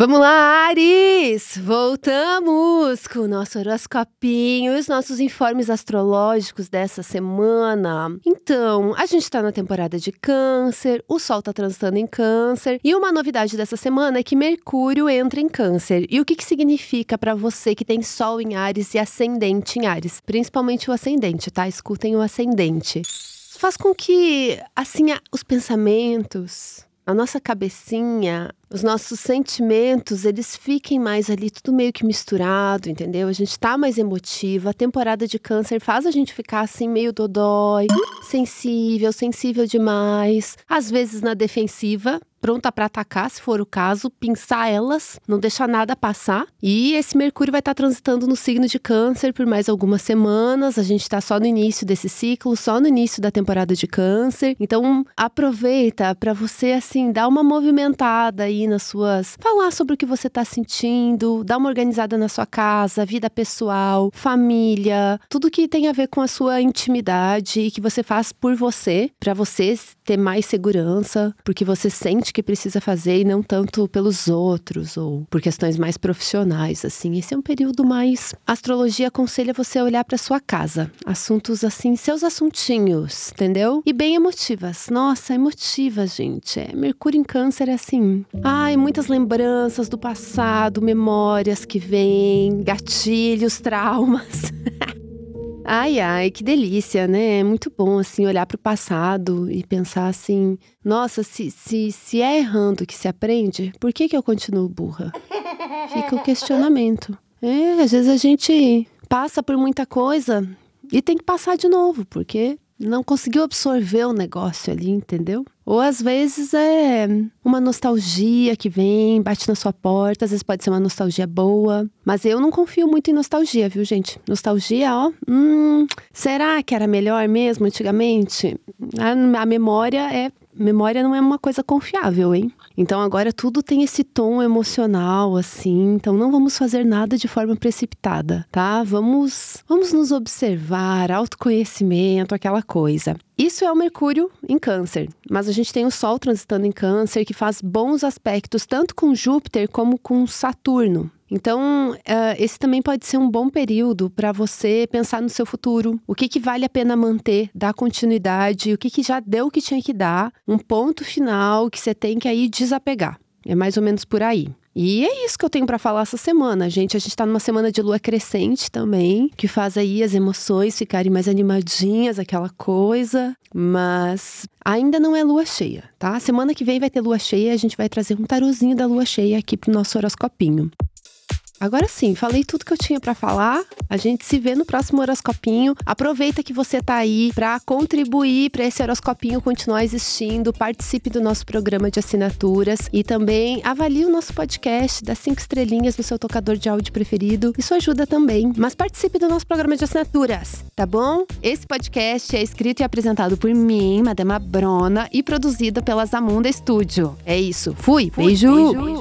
Vamos lá, Ares! Voltamos com o nosso horoscopinho e os nossos informes astrológicos dessa semana. Então, a gente tá na temporada de Câncer, o Sol tá transitando em Câncer e uma novidade dessa semana é que Mercúrio entra em Câncer. E o que, que significa para você que tem Sol em Ares e Ascendente em Ares? Principalmente o Ascendente, tá? Escutem o Ascendente. Faz com que, assim, os pensamentos, a nossa cabecinha, os nossos sentimentos, eles fiquem mais ali, tudo meio que misturado, entendeu? A gente tá mais emotiva. A temporada de câncer faz a gente ficar assim, meio dodói, sensível, sensível demais. Às vezes na defensiva, pronta para atacar, se for o caso, pinçar elas, não deixar nada passar. E esse Mercúrio vai estar tá transitando no signo de Câncer por mais algumas semanas. A gente está só no início desse ciclo, só no início da temporada de Câncer. Então, aproveita para você assim dar uma movimentada aí nas suas, falar sobre o que você está sentindo, dar uma organizada na sua casa, vida pessoal, família, tudo que tem a ver com a sua intimidade e que você faz por você, para você ter mais segurança, porque você sente que precisa fazer e não tanto pelos outros ou por questões mais profissionais, assim. Esse é um período mais. A astrologia aconselha você a olhar para sua casa, assuntos assim, seus assuntinhos, entendeu? E bem emotivas. Nossa, emotivas, gente. É, Mercúrio em Câncer é assim. Ai, muitas lembranças do passado, memórias que vêm, gatilhos, traumas. Ai, ai, que delícia, né? É muito bom, assim, olhar para o passado e pensar assim: nossa, se, se, se é errando que se aprende, por que, que eu continuo burra? Fica o questionamento. É, às vezes a gente passa por muita coisa e tem que passar de novo, porque não conseguiu absorver o negócio ali, entendeu? Ou às vezes é uma nostalgia que vem, bate na sua porta, às vezes pode ser uma nostalgia boa. Mas eu não confio muito em nostalgia, viu, gente? Nostalgia, ó. Hum, será que era melhor mesmo antigamente? A, a memória é. Memória não é uma coisa confiável, hein? Então agora tudo tem esse tom emocional assim, então não vamos fazer nada de forma precipitada, tá? Vamos vamos nos observar, autoconhecimento, aquela coisa. Isso é o Mercúrio em Câncer, mas a gente tem o Sol transitando em Câncer que faz bons aspectos tanto com Júpiter como com Saturno. Então, uh, esse também pode ser um bom período para você pensar no seu futuro. O que, que vale a pena manter, dar continuidade, o que, que já deu o que tinha que dar, um ponto final que você tem que aí desapegar. É mais ou menos por aí. E é isso que eu tenho para falar essa semana, gente. A gente tá numa semana de lua crescente também, que faz aí as emoções ficarem mais animadinhas, aquela coisa. Mas ainda não é lua cheia, tá? Semana que vem vai ter lua cheia, a gente vai trazer um tarozinho da lua cheia aqui pro nosso horoscopinho. Agora sim, falei tudo que eu tinha para falar. A gente se vê no próximo horoscopinho. Aproveita que você tá aí para contribuir para esse horoscopinho continuar existindo. Participe do nosso programa de assinaturas e também avalie o nosso podcast, das cinco estrelinhas no seu tocador de áudio preferido. Isso ajuda também. Mas participe do nosso programa de assinaturas, tá bom? Esse podcast é escrito e apresentado por mim, Madama Brona, e produzido pela Zamunda Studio. É isso. Fui. Fui beijo. beijo.